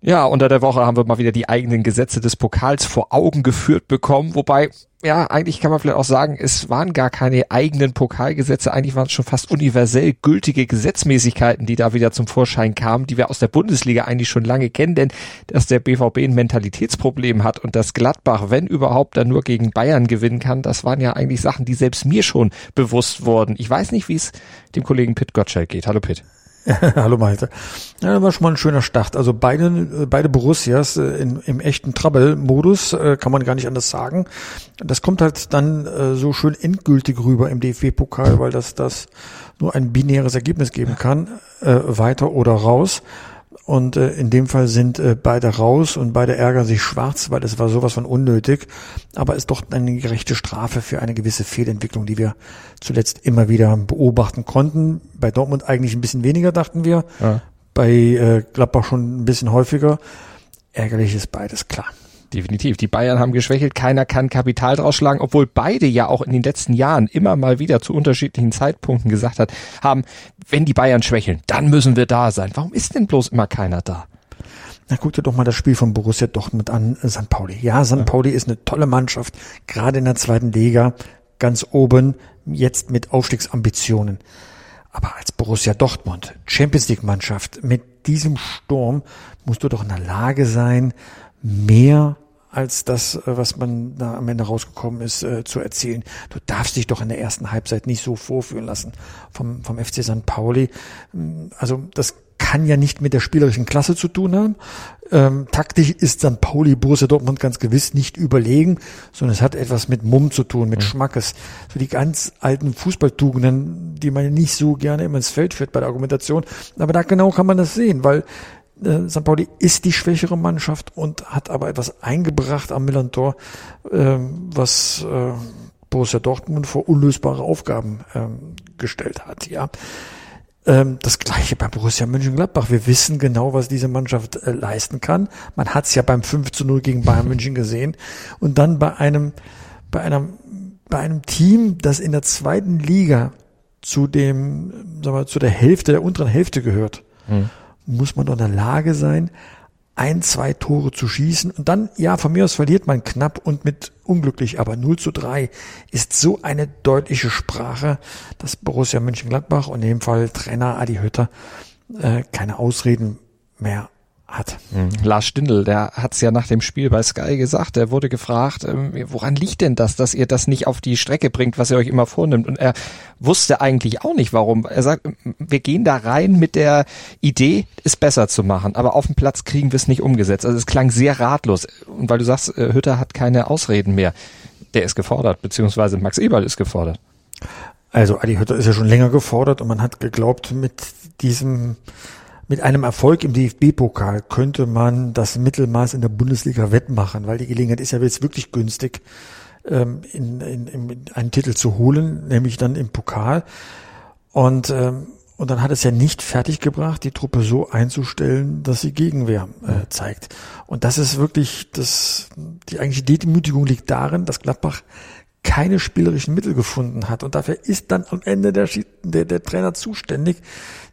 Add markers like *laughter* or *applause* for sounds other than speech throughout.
Ja, unter der Woche haben wir mal wieder die eigenen Gesetze des Pokals vor Augen geführt bekommen, wobei, ja, eigentlich kann man vielleicht auch sagen, es waren gar keine eigenen Pokalgesetze, eigentlich waren es schon fast universell gültige Gesetzmäßigkeiten, die da wieder zum Vorschein kamen, die wir aus der Bundesliga eigentlich schon lange kennen, denn dass der BVB ein Mentalitätsproblem hat und dass Gladbach, wenn überhaupt, dann nur gegen Bayern gewinnen kann, das waren ja eigentlich Sachen, die selbst mir schon bewusst wurden. Ich weiß nicht, wie es dem Kollegen Pitt Gottschalk geht. Hallo Pitt. *laughs* Hallo Malte. Ja, das war schon mal ein schöner Start. Also beide, beide Borussias äh, in, im echten Trouble-Modus, äh, kann man gar nicht anders sagen. Das kommt halt dann äh, so schön endgültig rüber im DFB-Pokal, weil das, das nur ein binäres Ergebnis geben kann, weiter oder raus. Und äh, in dem Fall sind äh, beide raus und beide ärgern sich schwarz, weil es war sowas von unnötig. Aber es ist doch eine gerechte Strafe für eine gewisse Fehlentwicklung, die wir zuletzt immer wieder beobachten konnten. Bei Dortmund eigentlich ein bisschen weniger, dachten wir. Ja. Bei äh, Gladbach schon ein bisschen häufiger. Ärgerlich ist beides, klar definitiv. Die Bayern haben geschwächelt, keiner kann Kapital draus schlagen, obwohl beide ja auch in den letzten Jahren immer mal wieder zu unterschiedlichen Zeitpunkten gesagt hat, haben, wenn die Bayern schwächeln, dann müssen wir da sein. Warum ist denn bloß immer keiner da? Na, guck dir doch mal das Spiel von Borussia Dortmund an, St. Pauli. Ja, St. Ja. Pauli ist eine tolle Mannschaft, gerade in der zweiten Liga, ganz oben, jetzt mit Aufstiegsambitionen. Aber als Borussia Dortmund, Champions League Mannschaft, mit diesem Sturm musst du doch in der Lage sein, mehr als das, äh, was man da am Ende rausgekommen ist, äh, zu erzielen. Du darfst dich doch in der ersten Halbzeit nicht so vorführen lassen vom, vom FC St. Pauli. Mm, also das kann ja nicht mit der spielerischen Klasse zu tun haben. Ähm, taktisch ist St. Pauli Borussia Dortmund ganz gewiss nicht überlegen, sondern es hat etwas mit Mumm zu tun, mit mhm. Schmackes. So die ganz alten Fußballtugenden, die man nicht so gerne immer ins Feld führt bei der Argumentation. Aber da genau kann man das sehen, weil äh, St. Pauli ist die schwächere Mannschaft und hat aber etwas eingebracht am Millantor, äh, was äh, Borussia Dortmund vor unlösbare Aufgaben ähm, gestellt hat. Ja, ähm, das gleiche bei Borussia Mönchengladbach. Wir wissen genau, was diese Mannschaft äh, leisten kann. Man hat es ja beim 5 zu 0 gegen Bayern München gesehen. Und dann bei einem, bei einem, bei einem Team, das in der zweiten Liga zu dem, sagen wir, zu der Hälfte, der unteren Hälfte gehört. Mhm muss man doch in der Lage sein, ein, zwei Tore zu schießen. Und dann, ja, von mir aus verliert man knapp und mit unglücklich, aber 0 zu 3 ist so eine deutliche Sprache, dass Borussia Mönchengladbach und in dem Fall Trainer Adi Hütter äh, keine Ausreden mehr hat. Mhm. Lars Stindl, der hat es ja nach dem Spiel bei Sky gesagt, er wurde gefragt, ähm, woran liegt denn das, dass ihr das nicht auf die Strecke bringt, was ihr euch immer vornimmt? Und er wusste eigentlich auch nicht warum. Er sagt, wir gehen da rein mit der Idee, es besser zu machen, aber auf dem Platz kriegen wir es nicht umgesetzt. Also es klang sehr ratlos. Und weil du sagst, äh, Hütter hat keine Ausreden mehr, der ist gefordert, beziehungsweise Max Eberl ist gefordert. Also Adi Hütter ist ja schon länger gefordert und man hat geglaubt, mit diesem mit einem Erfolg im DFB-Pokal könnte man das Mittelmaß in der Bundesliga wettmachen, weil die Gelegenheit ist ja jetzt wirklich günstig, ähm, in, in, in einen Titel zu holen, nämlich dann im Pokal. Und, ähm, und dann hat es ja nicht fertiggebracht, die Truppe so einzustellen, dass sie Gegenwehr äh, zeigt. Und das ist wirklich, das, die eigentliche Demütigung liegt darin, dass Gladbach keine spielerischen Mittel gefunden hat. Und dafür ist dann am Ende der, der, der Trainer zuständig,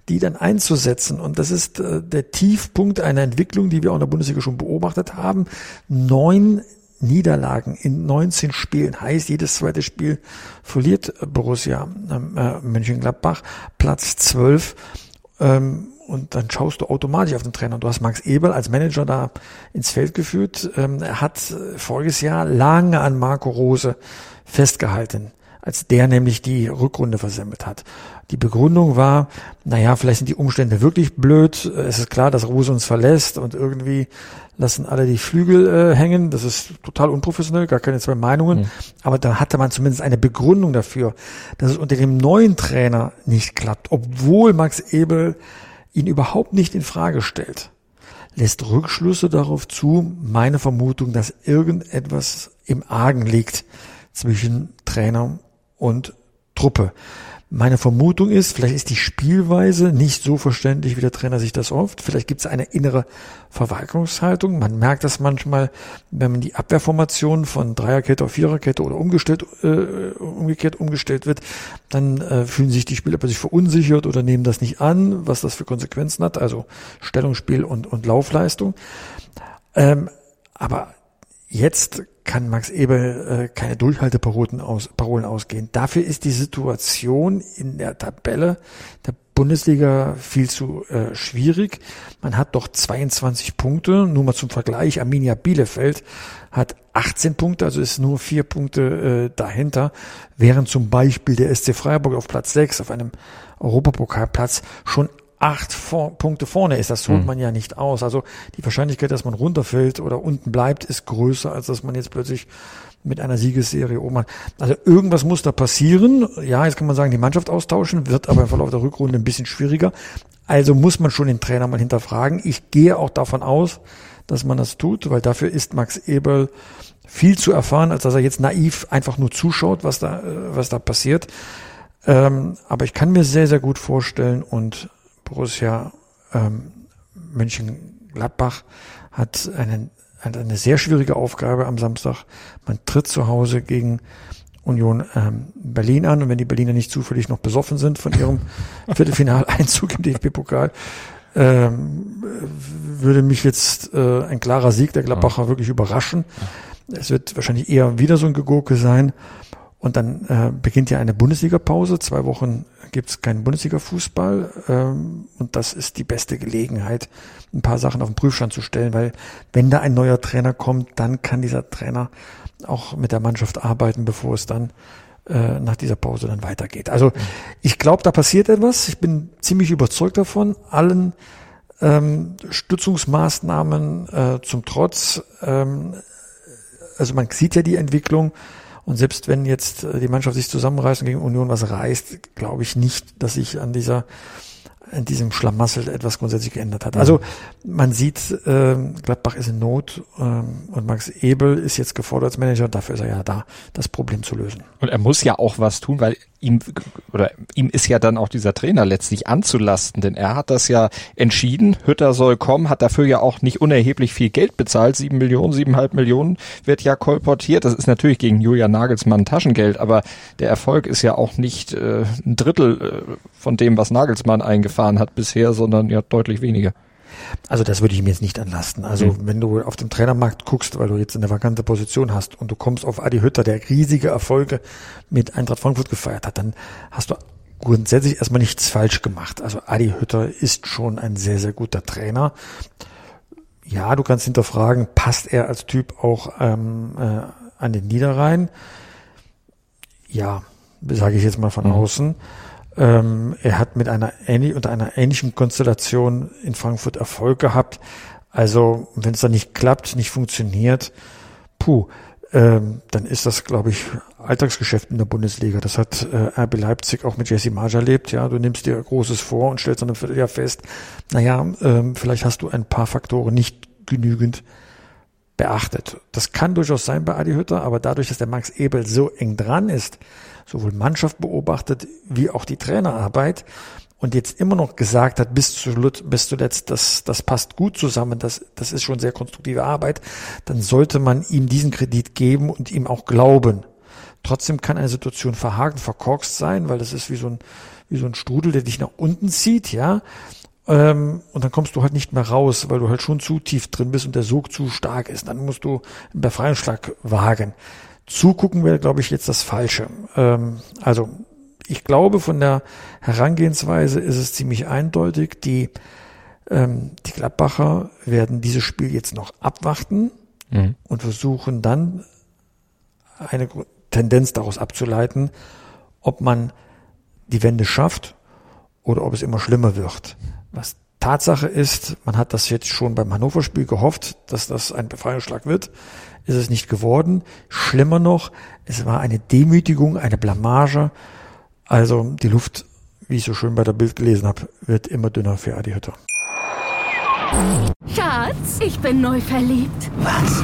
die dann einzusetzen. Und das ist äh, der Tiefpunkt einer Entwicklung, die wir auch in der Bundesliga schon beobachtet haben. Neun Niederlagen in 19 Spielen heißt, jedes zweite Spiel verliert Borussia ähm, äh, Mönchengladbach, Platz 12. Ähm, und dann schaust du automatisch auf den Trainer. Du hast Max Eberl als Manager da ins Feld geführt. Ähm, er hat voriges Jahr lange an Marco Rose festgehalten als der nämlich die Rückrunde versemmelt hat. Die Begründung war, naja, vielleicht sind die Umstände wirklich blöd. Es ist klar, dass Rose uns verlässt und irgendwie lassen alle die Flügel äh, hängen. Das ist total unprofessionell, gar keine zwei Meinungen. Mhm. Aber da hatte man zumindest eine Begründung dafür, dass es unter dem neuen Trainer nicht klappt, obwohl Max Ebel ihn überhaupt nicht in Frage stellt lässt Rückschlüsse darauf zu, meine Vermutung, dass irgendetwas im Argen liegt zwischen Trainer und Truppe. Meine Vermutung ist, vielleicht ist die Spielweise nicht so verständlich, wie der Trainer sich das oft. Vielleicht gibt es eine innere Verweigerungshaltung. Man merkt das manchmal, wenn man die Abwehrformation von Dreierkette auf Viererkette oder umgestellt, äh, umgekehrt umgestellt wird, dann äh, fühlen sich die Spieler plötzlich verunsichert oder nehmen das nicht an, was das für Konsequenzen hat. Also Stellungsspiel und, und Laufleistung. Ähm, aber jetzt kann Max Eber äh, keine Durchhalteparolen aus, Parolen ausgehen. Dafür ist die Situation in der Tabelle der Bundesliga viel zu äh, schwierig. Man hat doch 22 Punkte. Nur mal zum Vergleich, Arminia Bielefeld hat 18 Punkte, also ist nur vier Punkte äh, dahinter, während zum Beispiel der SC Freiburg auf Platz 6 auf einem Europapokalplatz schon acht vor, Punkte vorne ist. Das holt mhm. man ja nicht aus. Also die Wahrscheinlichkeit, dass man runterfällt oder unten bleibt, ist größer, als dass man jetzt plötzlich mit einer Siegesserie oben hat. Also irgendwas muss da passieren. Ja, jetzt kann man sagen, die Mannschaft austauschen, wird aber im Verlauf der Rückrunde ein bisschen schwieriger. Also muss man schon den Trainer mal hinterfragen. Ich gehe auch davon aus, dass man das tut, weil dafür ist Max Ebel viel zu erfahren, als dass er jetzt naiv einfach nur zuschaut, was da, äh, was da passiert. Ähm, aber ich kann mir sehr, sehr gut vorstellen und Borussia ähm, Mönchengladbach hat einen, hat eine sehr schwierige Aufgabe am Samstag. Man tritt zu Hause gegen Union ähm, Berlin an und wenn die Berliner nicht zufällig noch besoffen sind von ihrem *laughs* Viertelfinaleinzug im DFB-Pokal, ähm, würde mich jetzt äh, ein klarer Sieg der Gladbacher ja. wirklich überraschen. Es wird wahrscheinlich eher wieder so ein Gegurke sein. Und dann äh, beginnt ja eine Bundesliga-Pause. Zwei Wochen gibt es keinen Bundesliga-Fußball. Ähm, und das ist die beste Gelegenheit, ein paar Sachen auf den Prüfstand zu stellen, weil wenn da ein neuer Trainer kommt, dann kann dieser Trainer auch mit der Mannschaft arbeiten, bevor es dann äh, nach dieser Pause dann weitergeht. Also ich glaube, da passiert etwas. Ich bin ziemlich überzeugt davon. Allen ähm, Stützungsmaßnahmen äh, zum Trotz. Ähm, also man sieht ja die Entwicklung. Und selbst wenn jetzt äh, die Mannschaft sich zusammenreißt und gegen Union was reißt, glaube ich nicht, dass sich an dieser in diesem Schlamassel etwas grundsätzlich geändert hat. Also man sieht, äh, Gladbach ist in Not ähm, und Max Ebel ist jetzt gefordert als Manager und dafür ist er ja da, das Problem zu lösen. Und er muss ja auch was tun, weil ihm oder ihm ist ja dann auch dieser Trainer letztlich anzulasten, denn er hat das ja entschieden, Hütter soll kommen, hat dafür ja auch nicht unerheblich viel Geld bezahlt, sieben Millionen, siebeneinhalb Millionen wird ja kolportiert, das ist natürlich gegen Julian Nagelsmann Taschengeld, aber der Erfolg ist ja auch nicht äh, ein Drittel äh, von dem, was Nagelsmann eingefahren hat bisher, sondern ja deutlich weniger. Also das würde ich mir jetzt nicht anlasten. Also mhm. wenn du auf dem Trainermarkt guckst, weil du jetzt eine vakante Position hast und du kommst auf Adi Hütter, der riesige Erfolge mit Eintracht Frankfurt gefeiert hat, dann hast du grundsätzlich erstmal nichts falsch gemacht. Also Adi Hütter ist schon ein sehr, sehr guter Trainer. Ja, du kannst hinterfragen, passt er als Typ auch ähm, äh, an den Niederrhein? Ja, sage ich jetzt mal von mhm. außen. Ähm, er hat mit einer, ähnlich, unter einer ähnlichen Konstellation in Frankfurt Erfolg gehabt. Also, wenn es dann nicht klappt, nicht funktioniert, puh, ähm, dann ist das, glaube ich, Alltagsgeschäft in der Bundesliga. Das hat äh, RB Leipzig auch mit Jesse Marsch erlebt. Ja, du nimmst dir Großes vor und stellst dann ein Vierteljahr fest, naja, ähm, vielleicht hast du ein paar Faktoren nicht genügend beachtet. Das kann durchaus sein bei Adi Hütter, aber dadurch, dass der Max Ebel so eng dran ist, sowohl Mannschaft beobachtet wie auch die Trainerarbeit und jetzt immer noch gesagt hat, bis, zu, bis zuletzt, das, das passt gut zusammen, das, das ist schon sehr konstruktive Arbeit, dann sollte man ihm diesen Kredit geben und ihm auch glauben. Trotzdem kann eine Situation verhakt, verkorkst sein, weil das ist wie so ein, wie so ein Strudel, der dich nach unten zieht, ja. Ähm, und dann kommst du halt nicht mehr raus, weil du halt schon zu tief drin bist und der Sog zu stark ist. Dann musst du einen Befreiungsschlag wagen. Zugucken wäre, glaube ich, jetzt das Falsche. Ähm, also ich glaube, von der Herangehensweise ist es ziemlich eindeutig. Die, ähm, die Gladbacher werden dieses Spiel jetzt noch abwarten mhm. und versuchen dann eine Tendenz daraus abzuleiten, ob man die Wende schafft oder ob es immer schlimmer wird. Was Tatsache ist, man hat das jetzt schon beim Hannover-Spiel gehofft, dass das ein Befreiungsschlag wird ist es nicht geworden. Schlimmer noch, es war eine Demütigung, eine Blamage. Also die Luft, wie ich so schön bei der Bild gelesen habe, wird immer dünner für Adi Hütter. Schatz, ich bin neu verliebt. Was?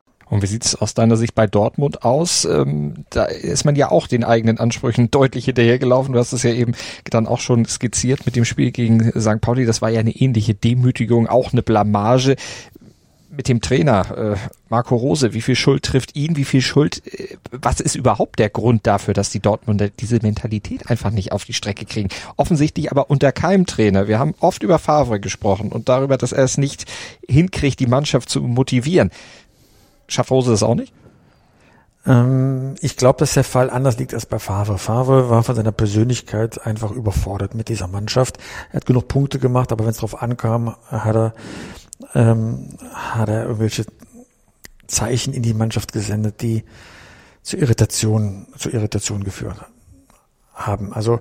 Und wie sieht es aus deiner Sicht bei Dortmund aus? Ähm, da ist man ja auch den eigenen Ansprüchen *laughs* deutlich hinterhergelaufen. Du hast es ja eben dann auch schon skizziert mit dem Spiel gegen St. Pauli. Das war ja eine ähnliche Demütigung, auch eine Blamage mit dem Trainer äh, Marco Rose, wie viel Schuld trifft ihn, wie viel Schuld, äh, was ist überhaupt der Grund dafür, dass die Dortmunder diese Mentalität einfach nicht auf die Strecke kriegen? Offensichtlich aber unter keinem Trainer. Wir haben oft über Favre gesprochen und darüber, dass er es nicht hinkriegt, die Mannschaft zu motivieren. Schafft Rose das auch nicht? Ähm, ich glaube, dass der Fall anders liegt als bei Favre. Favre war von seiner Persönlichkeit einfach überfordert mit dieser Mannschaft. Er hat genug Punkte gemacht, aber wenn es darauf ankam, hat er ähm, hat er irgendwelche Zeichen in die Mannschaft gesendet, die zu Irritation, zu Irritation geführt haben. Also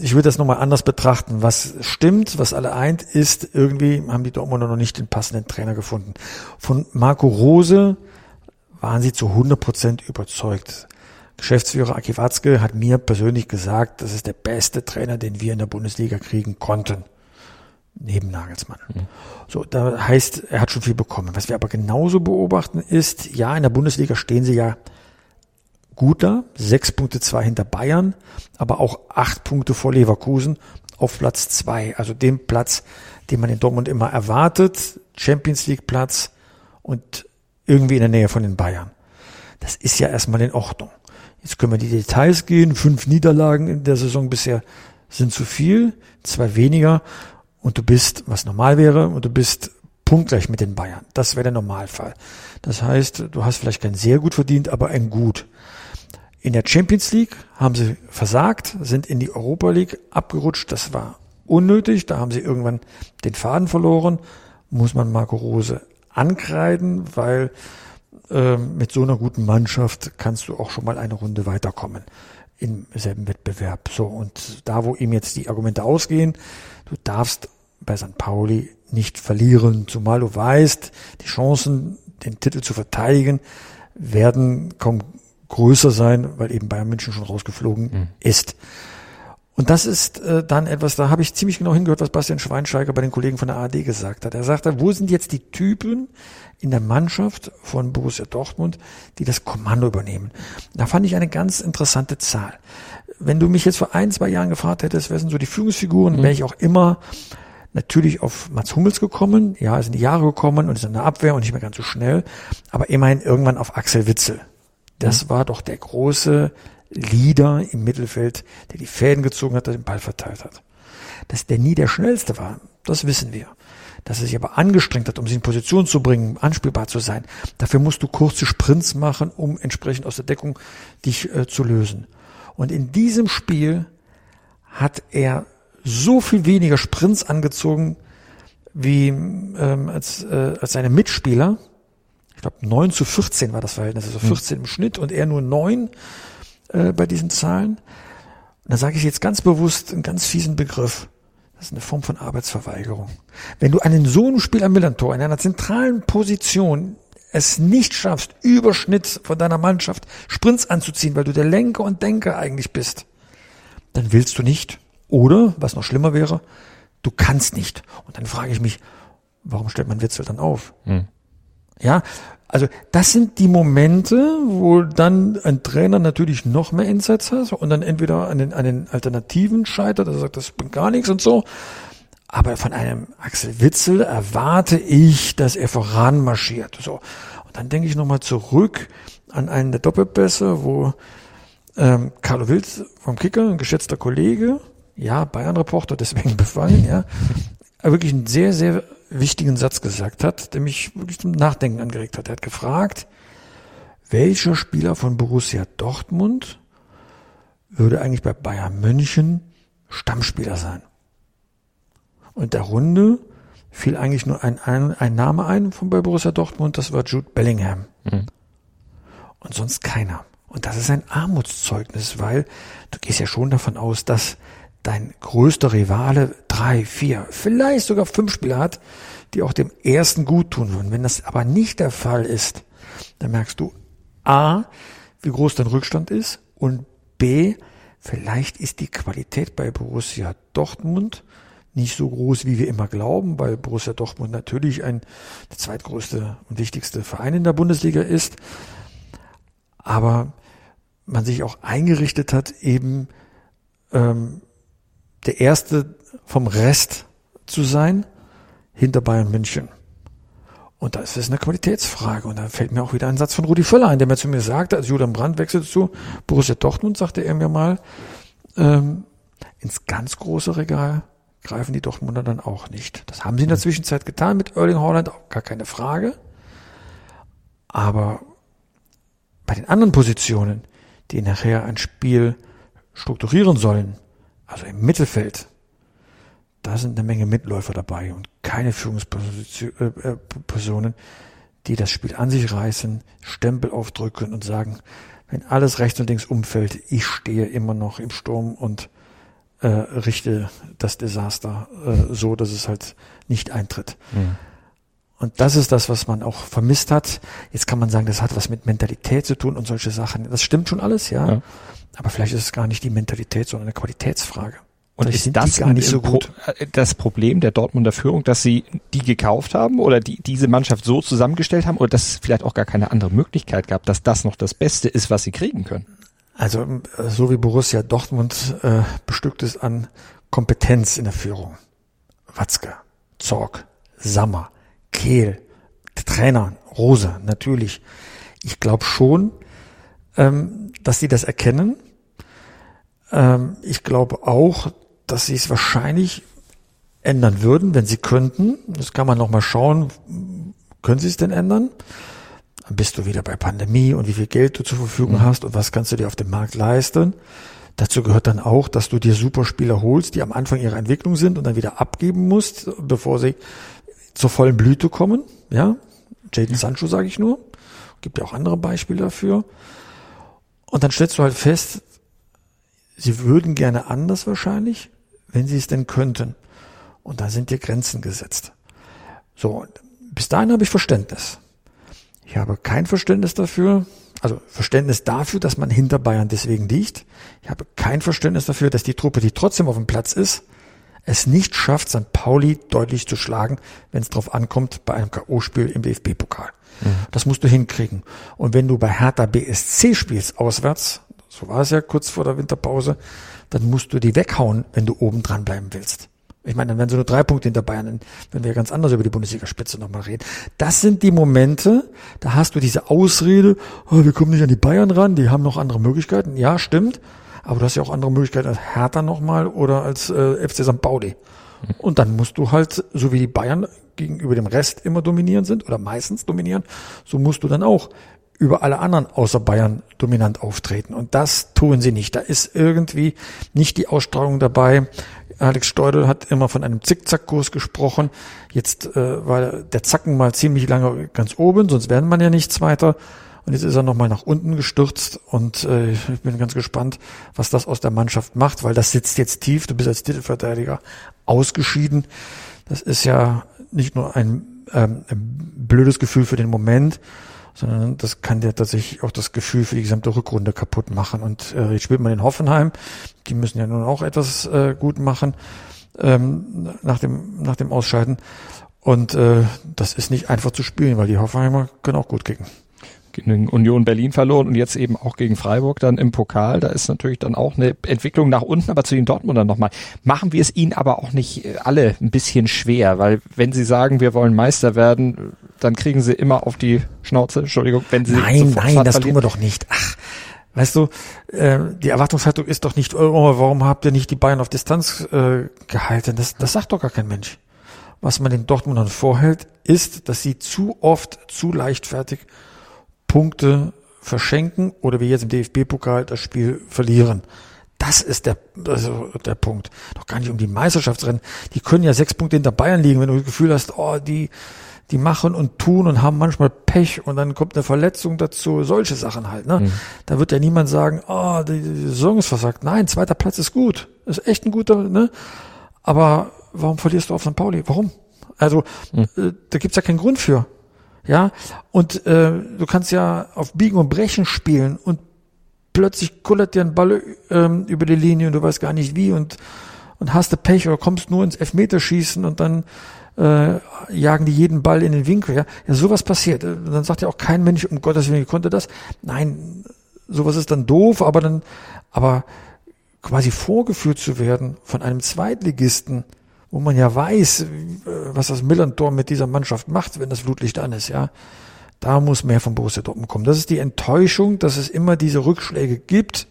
ich würde das nochmal anders betrachten. Was stimmt, was alle eint, ist, irgendwie haben die Dortmunder noch nicht den passenden Trainer gefunden. Von Marco Rose waren sie zu 100 Prozent überzeugt. Geschäftsführer Aki Watzke hat mir persönlich gesagt, das ist der beste Trainer, den wir in der Bundesliga kriegen konnten neben Nagelsmann. Mhm. So, da heißt, er hat schon viel bekommen. Was wir aber genauso beobachten ist, ja, in der Bundesliga stehen sie ja gut da, sechs Punkte zwar hinter Bayern, aber auch acht Punkte vor Leverkusen auf Platz zwei, also dem Platz, den man in Dortmund immer erwartet, Champions League Platz und irgendwie in der Nähe von den Bayern. Das ist ja erstmal in Ordnung. Jetzt können wir die Details gehen. Fünf Niederlagen in der Saison bisher sind zu viel, zwei weniger und du bist, was normal wäre, und du bist punktgleich mit den Bayern. Das wäre der Normalfall. Das heißt, du hast vielleicht kein sehr gut verdient, aber ein gut. In der Champions League haben sie versagt, sind in die Europa League abgerutscht. Das war unnötig. Da haben sie irgendwann den Faden verloren. Muss man Marco Rose ankreiden, weil äh, mit so einer guten Mannschaft kannst du auch schon mal eine Runde weiterkommen im selben Wettbewerb. So, und da, wo ihm jetzt die Argumente ausgehen, du darfst bei St. Pauli nicht verlieren, zumal du weißt, die Chancen, den Titel zu verteidigen, werden kaum größer sein, weil eben Bayern München schon rausgeflogen mhm. ist. Und das ist äh, dann etwas, da habe ich ziemlich genau hingehört, was Bastian Schweinsteiger bei den Kollegen von der ARD gesagt hat. Er sagte, wo sind jetzt die Typen in der Mannschaft von Borussia Dortmund, die das Kommando übernehmen? Da fand ich eine ganz interessante Zahl. Wenn du mich jetzt vor ein, zwei Jahren gefragt hättest, wer sind so die Führungsfiguren, mhm. wäre ich auch immer natürlich auf Mats Hummels gekommen. Ja, sind die Jahre gekommen und ist in der Abwehr und nicht mehr ganz so schnell. Aber immerhin irgendwann auf Axel Witzel. Das war doch der große Leader im Mittelfeld, der die Fäden gezogen hat, der den Ball verteilt hat. Dass der nie der schnellste war, das wissen wir. Dass er sich aber angestrengt hat, um sich in Position zu bringen, anspielbar zu sein. Dafür musst du kurze Sprints machen, um entsprechend aus der Deckung dich äh, zu lösen. Und in diesem Spiel hat er so viel weniger Sprints angezogen wie ähm, als, äh, als seine Mitspieler. Ich glaube, 9 zu 14 war das Verhältnis, also 14 hm. im Schnitt und er nur 9 äh, bei diesen Zahlen. Und da sage ich jetzt ganz bewusst einen ganz fiesen Begriff. Das ist eine Form von Arbeitsverweigerung. Wenn du einen so einem Spiel am Millantor in einer zentralen Position es nicht schaffst, Überschnitt von deiner Mannschaft Sprints anzuziehen, weil du der Lenker und Denker eigentlich bist, dann willst du nicht oder, was noch schlimmer wäre, du kannst nicht. Und dann frage ich mich, warum stellt man Witzel dann auf? Hm. Ja, also das sind die Momente, wo dann ein Trainer natürlich noch mehr Insights hat und dann entweder an den, an den Alternativen scheitert, also sagt, das bringt gar nichts und so. Aber von einem Axel Witzel erwarte ich, dass er voranmarschiert. So. Und dann denke ich nochmal zurück an einen der Doppelpässe, wo ähm, Carlo Wild vom Kicker, ein geschätzter Kollege, ja, Bayern-Reporter, *laughs* deswegen befangen, ja, wirklich einen sehr, sehr wichtigen Satz gesagt hat, der mich wirklich zum Nachdenken angeregt hat. Er hat gefragt, welcher Spieler von Borussia Dortmund würde eigentlich bei Bayern München Stammspieler sein? Und der Runde fiel eigentlich nur ein, ein, ein Name ein von bei Borussia Dortmund, das war Jude Bellingham. Mhm. Und sonst keiner. Und das ist ein Armutszeugnis, weil du gehst ja schon davon aus, dass dein größter Rivale drei, vier, vielleicht sogar fünf Spieler hat, die auch dem ersten gut tun würden. Wenn das aber nicht der Fall ist, dann merkst du A, wie groß dein Rückstand ist und B, vielleicht ist die Qualität bei Borussia Dortmund nicht so groß, wie wir immer glauben, weil Borussia Dortmund natürlich ein der zweitgrößte und wichtigste Verein in der Bundesliga ist. Aber man sich auch eingerichtet hat, eben ähm, der Erste vom Rest zu sein hinter Bayern München. Und das ist eine Qualitätsfrage. Und da fällt mir auch wieder ein Satz von Rudi Völler ein, der mir zu mir sagte, als Julian Brandt wechselte zu Borussia Dortmund, sagte er mir mal, ähm, ins ganz große Regal greifen die Dortmunder dann auch nicht. Das haben sie in der Zwischenzeit getan mit Erling Haaland, auch gar keine Frage. Aber bei den anderen Positionen, die nachher ein Spiel strukturieren sollen, also im Mittelfeld, da sind eine Menge Mitläufer dabei und keine Führungspersonen, die das Spiel an sich reißen, Stempel aufdrücken und sagen, wenn alles rechts und links umfällt, ich stehe immer noch im Sturm und äh, richte das Desaster äh, so, dass es halt nicht eintritt. Mhm. Und das ist das, was man auch vermisst hat. Jetzt kann man sagen, das hat was mit Mentalität zu tun und solche Sachen. Das stimmt schon alles, ja. ja. Aber vielleicht ist es gar nicht die Mentalität, sondern eine Qualitätsfrage. Und ist das gar nicht so gut? Äh, das Problem der Dortmunder Führung, dass sie die gekauft haben oder die, diese Mannschaft so zusammengestellt haben oder dass es vielleicht auch gar keine andere Möglichkeit gab, dass das noch das Beste ist, was sie kriegen können? Also äh, so wie Borussia Dortmund äh, bestückt ist an Kompetenz in der Führung. Watzke, Zorg, Sammer, Kehl, der Trainer, Rose, natürlich. Ich glaube schon, ähm, dass sie das erkennen. Ähm, ich glaube auch, dass sie es wahrscheinlich ändern würden, wenn sie könnten. Das kann man nochmal schauen. Können sie es denn ändern? Dann bist du wieder bei Pandemie und wie viel Geld du zur Verfügung mhm. hast und was kannst du dir auf dem Markt leisten. Dazu gehört dann auch, dass du dir Superspieler holst, die am Anfang ihrer Entwicklung sind und dann wieder abgeben musst, bevor sie zur vollen Blüte kommen. Ja, Jaden ja. Sancho sage ich nur. Gibt ja auch andere Beispiele dafür. Und dann stellst du halt fest, sie würden gerne anders wahrscheinlich, wenn sie es denn könnten. Und da sind dir Grenzen gesetzt. So, bis dahin habe ich Verständnis. Ich habe kein Verständnis dafür, also Verständnis dafür, dass man hinter Bayern deswegen liegt. Ich habe kein Verständnis dafür, dass die Truppe, die trotzdem auf dem Platz ist, es nicht schafft, St. Pauli deutlich zu schlagen, wenn es drauf ankommt bei einem K.O.-Spiel im DFB-Pokal. Mhm. Das musst du hinkriegen. Und wenn du bei Hertha BSC spielst, auswärts, so war es ja kurz vor der Winterpause, dann musst du die weghauen, wenn du oben dran bleiben willst. Ich meine, dann wären so nur drei Punkte hinter Bayern, wenn wir ganz anders über die Bundesliga-Spitze nochmal reden. Das sind die Momente, da hast du diese Ausrede, oh, wir kommen nicht an die Bayern ran, die haben noch andere Möglichkeiten. Ja, stimmt. Aber du hast ja auch andere Möglichkeiten als Hertha nochmal oder als äh, FC St. Pauli. Und dann musst du halt, so wie die Bayern gegenüber dem Rest immer dominierend sind oder meistens dominieren, so musst du dann auch über alle anderen außer Bayern dominant auftreten. Und das tun sie nicht. Da ist irgendwie nicht die Ausstrahlung dabei. Alex Steudel hat immer von einem Zickzackkurs gesprochen. Jetzt äh, war der Zacken mal ziemlich lange ganz oben, sonst werden man ja nichts weiter. Und jetzt ist er nochmal nach unten gestürzt und äh, ich bin ganz gespannt, was das aus der Mannschaft macht, weil das sitzt jetzt tief. Du bist als Titelverteidiger ausgeschieden. Das ist ja nicht nur ein, ähm, ein blödes Gefühl für den Moment, sondern das kann dir tatsächlich auch das Gefühl für die gesamte Rückrunde kaputt machen. Und äh, jetzt spielt man in Hoffenheim, die müssen ja nun auch etwas äh, gut machen ähm, nach dem nach dem Ausscheiden. Und äh, das ist nicht einfach zu spielen, weil die Hoffenheimer können auch gut kicken gegen Union Berlin verloren und jetzt eben auch gegen Freiburg dann im Pokal. Da ist natürlich dann auch eine Entwicklung nach unten, aber zu den Dortmundern nochmal. Machen wir es ihnen aber auch nicht äh, alle ein bisschen schwer, weil wenn sie sagen, wir wollen Meister werden, dann kriegen sie immer auf die Schnauze, Entschuldigung, wenn sie Nein, nein, das tun wir doch nicht. Ach, weißt du, äh, die Erwartungshaltung ist doch nicht, oh, warum habt ihr nicht die Bayern auf Distanz äh, gehalten? Das, das sagt doch gar kein Mensch. Was man den Dortmundern vorhält, ist, dass sie zu oft, zu leichtfertig Punkte verschenken oder wie jetzt im DFB-Pokal das Spiel verlieren. Das ist der, also der Punkt. Doch gar nicht um die Meisterschaftsrennen. Die können ja sechs Punkte hinter Bayern liegen, wenn du das Gefühl hast, oh, die, die machen und tun und haben manchmal Pech und dann kommt eine Verletzung dazu, solche Sachen halt. Ne? Mhm. Da wird ja niemand sagen, oh, die, die Saison ist versagt. Nein, zweiter Platz ist gut. Ist echt ein guter, ne? Aber warum verlierst du auf St. Pauli? Warum? Also, mhm. äh, da gibt's ja keinen Grund für. Ja, und äh, du kannst ja auf Biegen und Brechen spielen und plötzlich kullert dir ein Ball ähm, über die Linie und du weißt gar nicht wie und, und hast du Pech oder kommst nur ins Elfmeterschießen und dann äh, jagen die jeden Ball in den Winkel. Ja, ja sowas passiert. Und dann sagt ja auch kein Mensch, um Gottes Willen, wie konnte das? Nein, sowas ist dann doof, aber dann, aber quasi vorgeführt zu werden von einem Zweitligisten, wo man ja weiß, äh, was das Millantor mit dieser Mannschaft macht, wenn das Flutlicht an ist, ja. Da muss mehr von Borussia Dortmund kommen. Das ist die Enttäuschung, dass es immer diese Rückschläge gibt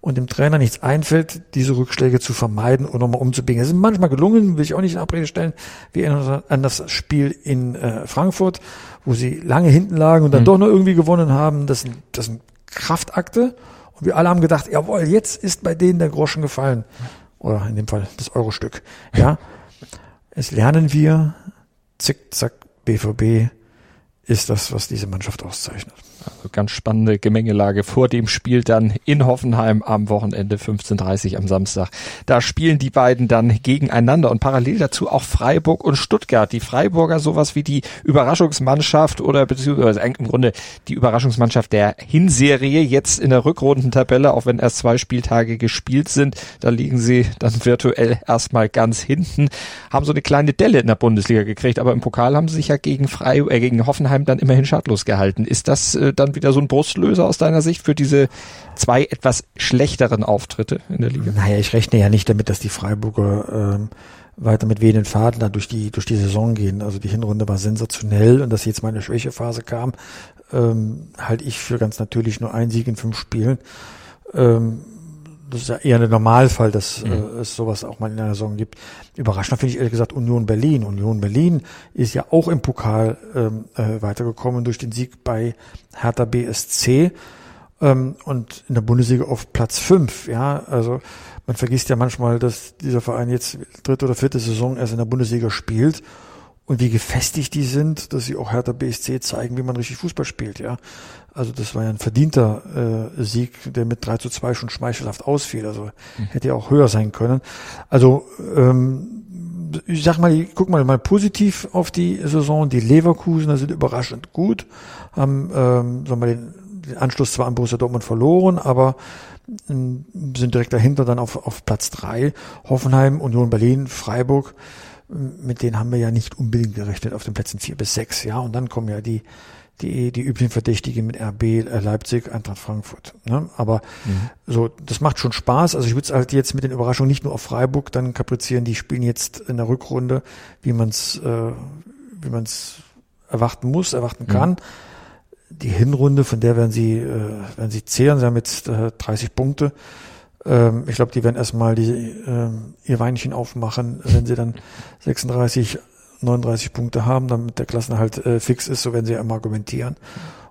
und dem Trainer nichts einfällt, diese Rückschläge zu vermeiden oder mal umzubiegen. Es ist manchmal gelungen, will ich auch nicht in Abrede stellen. Wir erinnern uns an das Spiel in äh, Frankfurt, wo sie lange hinten lagen und dann mhm. doch noch irgendwie gewonnen haben. Das sind, das sind Kraftakte. Und wir alle haben gedacht, jawohl, jetzt ist bei denen der Groschen gefallen. Oder in dem Fall das Euro-Stück. Ja. es lernen wir, zick, zack, BVB, ist das, was diese Mannschaft auszeichnet. Also ganz spannende Gemengelage vor dem Spiel dann in Hoffenheim am Wochenende 15.30 am Samstag. Da spielen die beiden dann gegeneinander und parallel dazu auch Freiburg und Stuttgart. Die Freiburger sowas wie die Überraschungsmannschaft oder beziehungsweise im Grunde die Überraschungsmannschaft der Hinserie jetzt in der Rückrundentabelle, auch wenn erst zwei Spieltage gespielt sind. Da liegen sie dann virtuell erstmal ganz hinten, haben so eine kleine Delle in der Bundesliga gekriegt, aber im Pokal haben sie sich ja gegen Freiburg, äh, gegen Hoffenheim dann immerhin schadlos gehalten. Ist das äh, dann wieder so ein Brustlöser aus deiner Sicht für diese zwei etwas schlechteren Auftritte in der Liga? Naja, ich rechne ja nicht damit, dass die Freiburger ähm, weiter mit wehenden Faden da durch die, durch die Saison gehen. Also die Hinrunde war sensationell und dass jetzt mal eine Schwächephase kam, ähm, halte ich für ganz natürlich nur ein Sieg in fünf Spielen. Ähm, das ist ja eher der Normalfall, dass mhm. äh, es sowas auch mal in einer Saison gibt. Überraschend finde ich ehrlich gesagt Union Berlin. Union Berlin ist ja auch im Pokal ähm, äh, weitergekommen durch den Sieg bei Hertha BSC ähm, und in der Bundesliga auf Platz fünf. Ja, also man vergisst ja manchmal, dass dieser Verein jetzt dritte oder vierte Saison erst in der Bundesliga spielt und wie gefestigt die sind, dass sie auch Hertha BSC zeigen, wie man richtig Fußball spielt, ja. Also das war ja ein verdienter äh, Sieg, der mit 3 zu 2 schon schmeichelhaft ausfiel. Also mhm. hätte ja auch höher sein können. Also ähm, ich sag mal, ich guck mal mal positiv auf die Saison. Die Leverkusener sind überraschend gut, haben ähm, sagen wir, den, den Anschluss zwar an Borussia Dortmund verloren, aber ähm, sind direkt dahinter dann auf, auf Platz drei. Hoffenheim, Union Berlin, Freiburg mit denen haben wir ja nicht unbedingt gerechnet auf den Plätzen vier bis sechs, ja. Und dann kommen ja die, die, die üblichen Verdächtigen mit RB, äh, Leipzig, Eintracht Frankfurt. Ne? Aber mhm. so, das macht schon Spaß. Also ich würde es halt jetzt mit den Überraschungen nicht nur auf Freiburg dann kaprizieren, die spielen jetzt in der Rückrunde, wie man es äh, wie man es erwarten muss, erwarten mhm. kann. Mhm. Die Hinrunde, von der werden sie, äh, werden sie zehren, sie haben jetzt äh, 30 Punkte. Ähm, ich glaube, die werden erstmal die, ähm, ihr Weinchen aufmachen, wenn sie dann *laughs* 36, 39 Punkte haben, damit der Klassenhalt äh, fix ist, so werden sie ja immer argumentieren.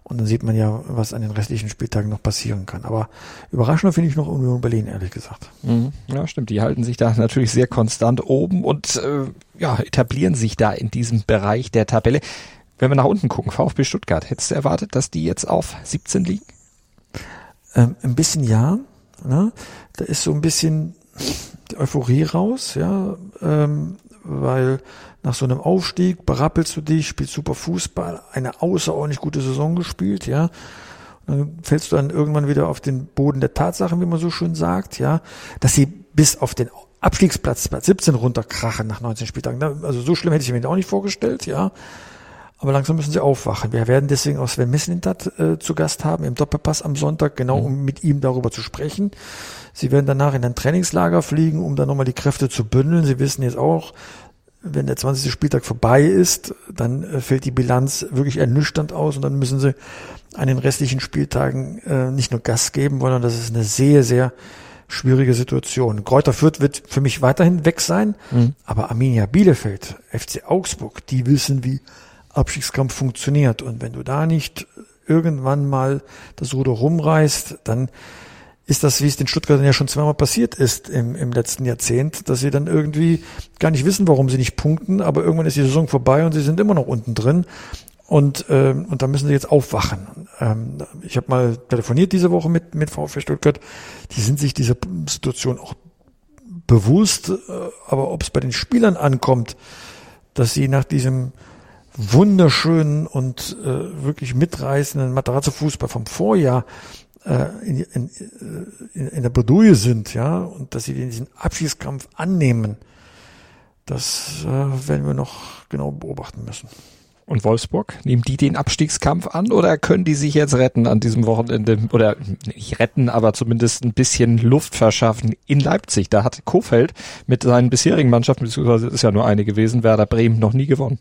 Und dann sieht man ja, was an den restlichen Spieltagen noch passieren kann. Aber überraschender finde ich noch Union Berlin, ehrlich gesagt. Mhm. Ja, stimmt. Die halten sich da *laughs* natürlich sehr konstant oben und äh, ja, etablieren sich da in diesem Bereich der Tabelle. Wenn wir nach unten gucken, VfB Stuttgart, hättest du erwartet, dass die jetzt auf 17 liegen? Ähm, ein bisschen ja. Ne? Da ist so ein bisschen die Euphorie raus, ja, ähm, weil nach so einem Aufstieg berappelst du dich, spielst super Fußball, eine außerordentlich gute Saison gespielt, ja. Und dann fällst du dann irgendwann wieder auf den Boden der Tatsachen, wie man so schön sagt, ja, dass sie bis auf den Abstiegsplatz Platz 17 runterkrachen nach 19 Spieltagen. Also so schlimm hätte ich mir auch nicht vorgestellt, ja. Aber langsam müssen sie aufwachen. Wir werden deswegen auch Sven Mislintat äh, zu Gast haben im Doppelpass am Sonntag, genau mhm. um mit ihm darüber zu sprechen. Sie werden danach in ein Trainingslager fliegen, um dann nochmal die Kräfte zu bündeln. Sie wissen jetzt auch, wenn der 20. Spieltag vorbei ist, dann äh, fällt die Bilanz wirklich ernüchternd aus und dann müssen sie an den restlichen Spieltagen äh, nicht nur Gas geben, sondern das ist eine sehr, sehr schwierige Situation. Kräuter Fürth wird für mich weiterhin weg sein, mhm. aber Arminia Bielefeld, FC Augsburg, die wissen, wie Abstiegskampf funktioniert. Und wenn du da nicht irgendwann mal das Ruder rumreißt, dann ist das, wie es den Stuttgartern ja schon zweimal passiert ist im, im letzten Jahrzehnt, dass sie dann irgendwie gar nicht wissen, warum sie nicht punkten, aber irgendwann ist die Saison vorbei und sie sind immer noch unten drin. Und, ähm, und da müssen sie jetzt aufwachen. Ähm, ich habe mal telefoniert diese Woche mit, mit VfB Stuttgart. Die sind sich dieser Situation auch bewusst, äh, aber ob es bei den Spielern ankommt, dass sie nach diesem wunderschönen und äh, wirklich mitreißenden Materazzo-Fußball vom Vorjahr äh, in, in, in, in der Bredouille sind, ja, und dass sie diesen Abschießkampf annehmen, das äh, werden wir noch genau beobachten müssen. Und Wolfsburg, nehmen die den Abstiegskampf an oder können die sich jetzt retten an diesem Wochenende oder nicht retten, aber zumindest ein bisschen Luft verschaffen in Leipzig? Da hat Kofeld mit seinen bisherigen Mannschaften, beziehungsweise ist ja nur eine gewesen, Werder Bremen noch nie gewonnen.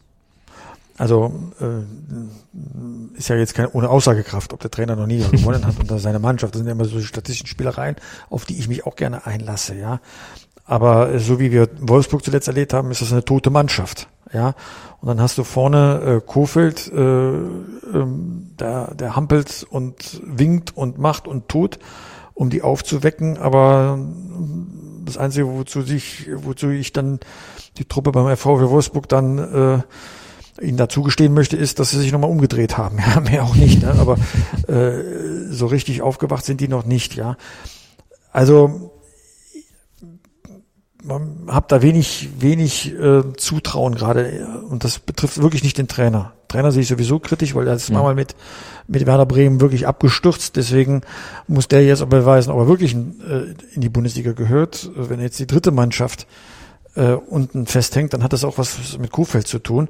Also äh, ist ja jetzt keine ohne Aussagekraft, ob der Trainer noch nie gewonnen hat unter seiner Mannschaft. Das sind ja immer so statistischen Spielereien, auf die ich mich auch gerne einlasse, ja. Aber so wie wir Wolfsburg zuletzt erlebt haben, ist das eine tote Mannschaft, ja. Und dann hast du vorne äh, Kofeld, äh, ähm, der, der hampelt und winkt und macht und tut, um die aufzuwecken. Aber das Einzige, wozu sich, wozu ich dann die Truppe beim FVW Wolfsburg dann äh, ihnen dazu gestehen möchte, ist, dass sie sich nochmal umgedreht haben. *laughs* Ja, mehr auch nicht, ne? aber äh, so richtig aufgewacht sind die noch nicht, ja. Also man hat da wenig, wenig äh, Zutrauen gerade und das betrifft wirklich nicht den Trainer. Trainer sehe ich sowieso kritisch, weil er ist ja. mal mit, mit Werder Bremen wirklich abgestürzt. Deswegen muss der jetzt beweisen, ob er wirklich in, äh, in die Bundesliga gehört. Wenn jetzt die dritte Mannschaft äh, unten festhängt, dann hat das auch was mit Kuhfeld zu tun.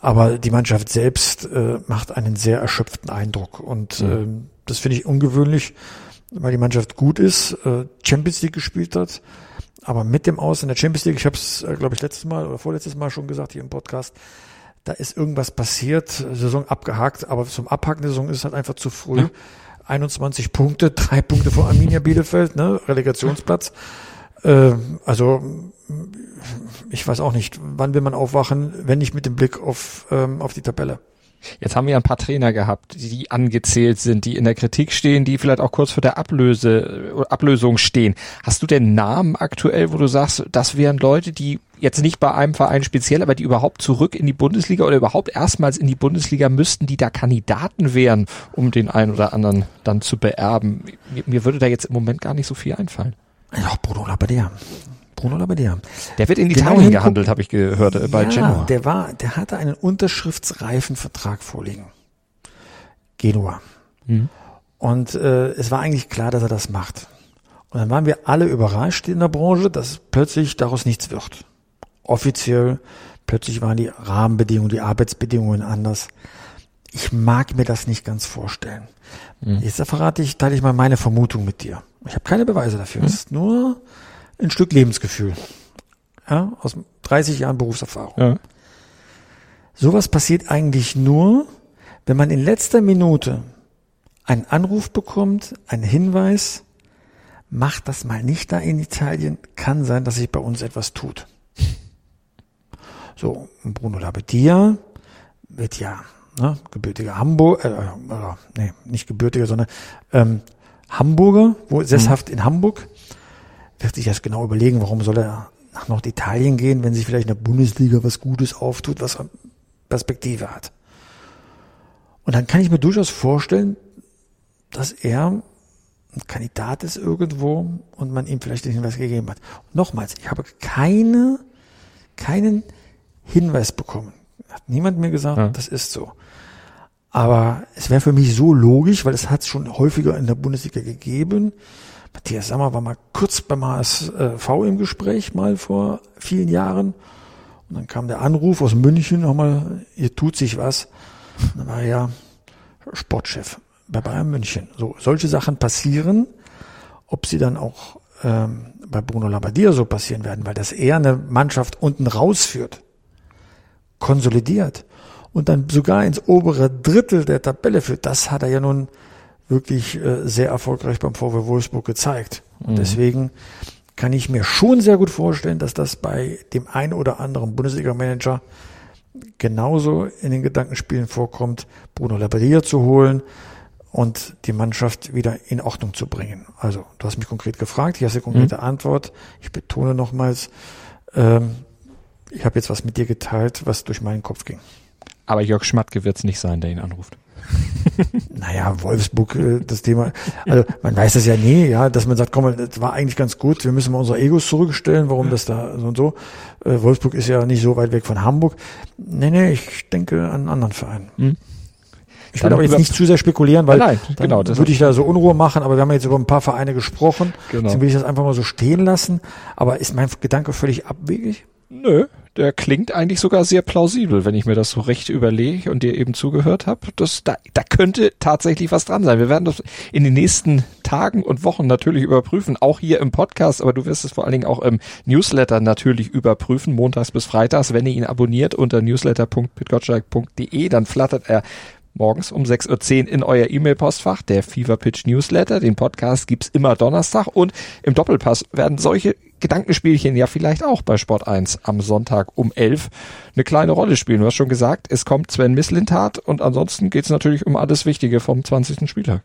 Aber die Mannschaft selbst äh, macht einen sehr erschöpften Eindruck. Und mhm. äh, das finde ich ungewöhnlich, weil die Mannschaft gut ist, äh, Champions League gespielt hat. Aber mit dem Aus in der Champions League, ich habe es, äh, glaube ich, letztes Mal oder vorletztes Mal schon gesagt hier im Podcast, da ist irgendwas passiert, Saison abgehakt, aber zum Abhaken der Saison ist es halt einfach zu früh. Ja. 21 Punkte, *laughs* drei Punkte vor Arminia Bielefeld, ne, Relegationsplatz. Äh, also ich weiß auch nicht, wann will man aufwachen, wenn nicht mit dem Blick auf, ähm, auf die Tabelle. Jetzt haben wir ein paar Trainer gehabt, die angezählt sind, die in der Kritik stehen, die vielleicht auch kurz vor der Ablöse, Ablösung stehen. Hast du denn Namen aktuell, wo du sagst, das wären Leute, die jetzt nicht bei einem Verein speziell, aber die überhaupt zurück in die Bundesliga oder überhaupt erstmals in die Bundesliga müssten, die da Kandidaten wären, um den einen oder anderen dann zu beerben? Mir, mir würde da jetzt im Moment gar nicht so viel einfallen. Ja, Bruno Labbadia. Bruno Labbadia. Der wird in genau Italien gehandelt, habe ich gehört, äh, bei ja, Genoa. Der war, der hatte einen unterschriftsreifen Vertrag vorliegen. Genua. Mhm. Und äh, es war eigentlich klar, dass er das macht. Und dann waren wir alle überrascht in der Branche, dass plötzlich daraus nichts wird. Offiziell, plötzlich waren die Rahmenbedingungen, die Arbeitsbedingungen anders. Ich mag mir das nicht ganz vorstellen. Mhm. Jetzt verrate ich, teile ich mal meine Vermutung mit dir. Ich habe keine Beweise dafür. Mhm. Es ist nur ein Stück Lebensgefühl. Ja, aus 30 Jahren Berufserfahrung. Ja. Sowas passiert eigentlich nur, wenn man in letzter Minute einen Anruf bekommt, einen Hinweis, macht das mal nicht da in Italien, kann sein, dass sich bei uns etwas tut. So, Bruno Labbadia wird ja ne, gebürtiger Hamburg, äh, äh, nee, nicht gebürtiger, sondern ähm, Hamburger, wo sesshaft mhm. in Hamburg, wird sich das genau überlegen, warum soll er nach Norditalien gehen, wenn sich vielleicht in der Bundesliga was Gutes auftut, was Perspektive hat. Und dann kann ich mir durchaus vorstellen, dass er ein Kandidat ist irgendwo und man ihm vielleicht den Hinweis gegeben hat. Und nochmals, ich habe keine, keinen Hinweis bekommen. Hat niemand mir gesagt, ja. das ist so. Aber es wäre für mich so logisch, weil es hat es schon häufiger in der Bundesliga gegeben. Matthias Sammer war mal kurz beim HSV im Gespräch, mal vor vielen Jahren. Und dann kam der Anruf aus München nochmal, hier tut sich was. Und dann war er ja Sportchef bei Bayern München. So, solche Sachen passieren. Ob sie dann auch ähm, bei Bruno Labbadia so passieren werden, weil das eher eine Mannschaft unten rausführt, konsolidiert und dann sogar ins obere Drittel der Tabelle führt, das hat er ja nun wirklich äh, sehr erfolgreich beim VW Wolfsburg gezeigt. Und mhm. deswegen kann ich mir schon sehr gut vorstellen, dass das bei dem ein oder anderen Bundesliga-Manager genauso in den Gedankenspielen vorkommt, Bruno Labbadia zu holen und die Mannschaft wieder in Ordnung zu bringen. Also, du hast mich konkret gefragt, hier hast du eine konkrete mhm. Antwort. Ich betone nochmals, ähm, ich habe jetzt was mit dir geteilt, was durch meinen Kopf ging. Aber Jörg Schmatke wird es nicht sein, der ihn anruft. *laughs* naja, Wolfsburg, äh, das Thema, also man weiß das ja nie, ja, dass man sagt, komm, das war eigentlich ganz gut, wir müssen mal unsere Egos zurückstellen, warum das da so und so. Äh, Wolfsburg ist ja nicht so weit weg von Hamburg. Nee, nee, ich denke an einen anderen Verein. Mhm. Ich will aber jetzt nicht zu sehr spekulieren, weil nein, genau, dann würde ich da so Unruhe machen, aber wir haben jetzt über ein paar Vereine gesprochen. Genau. Deswegen will ich das einfach mal so stehen lassen. Aber ist mein Gedanke völlig abwegig? Nö, der klingt eigentlich sogar sehr plausibel, wenn ich mir das so recht überlege und dir eben zugehört habe. Das, da, da könnte tatsächlich was dran sein. Wir werden das in den nächsten Tagen und Wochen natürlich überprüfen, auch hier im Podcast, aber du wirst es vor allen Dingen auch im Newsletter natürlich überprüfen, montags bis freitags, wenn ihr ihn abonniert unter newsletter.pitgotschalk.de, dann flattert er morgens um 6.10 Uhr in euer E-Mail-Postfach, der Fever Newsletter. Den Podcast gibt's immer Donnerstag und im Doppelpass werden solche Gedankenspielchen ja vielleicht auch bei Sport 1 am Sonntag um 11 eine kleine Rolle spielen. Du hast schon gesagt, es kommt Sven Mislintat und ansonsten geht's natürlich um alles Wichtige vom 20. Spieltag.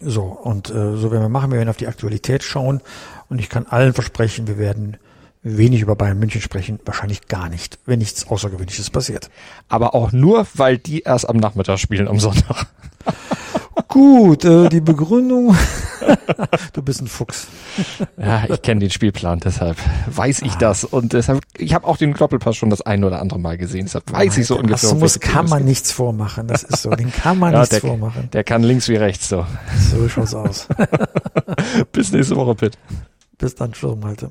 So, und äh, so werden wir machen, wir werden auf die Aktualität schauen und ich kann allen versprechen, wir werden wenig über Bayern München sprechen, wahrscheinlich gar nicht, wenn nichts Außergewöhnliches passiert. Aber auch nur, weil die erst am Nachmittag spielen am Sonntag. *laughs* *laughs* Gut, äh, die Begründung. *laughs* du bist ein Fuchs. Ja, ich kenne den Spielplan, deshalb weiß ich ah. das. Und deshalb, ich habe auch den Doppelpass schon das ein oder andere Mal gesehen. Deshalb weiß Nein, ich so ungefähr. Muss kann man nichts vormachen. Das ist so. Den kann man ja, nichts der, vormachen. Der kann links wie rechts so. So schaut's aus. Bis nächste Woche, Pitt. Bis dann, Schluss, Malte.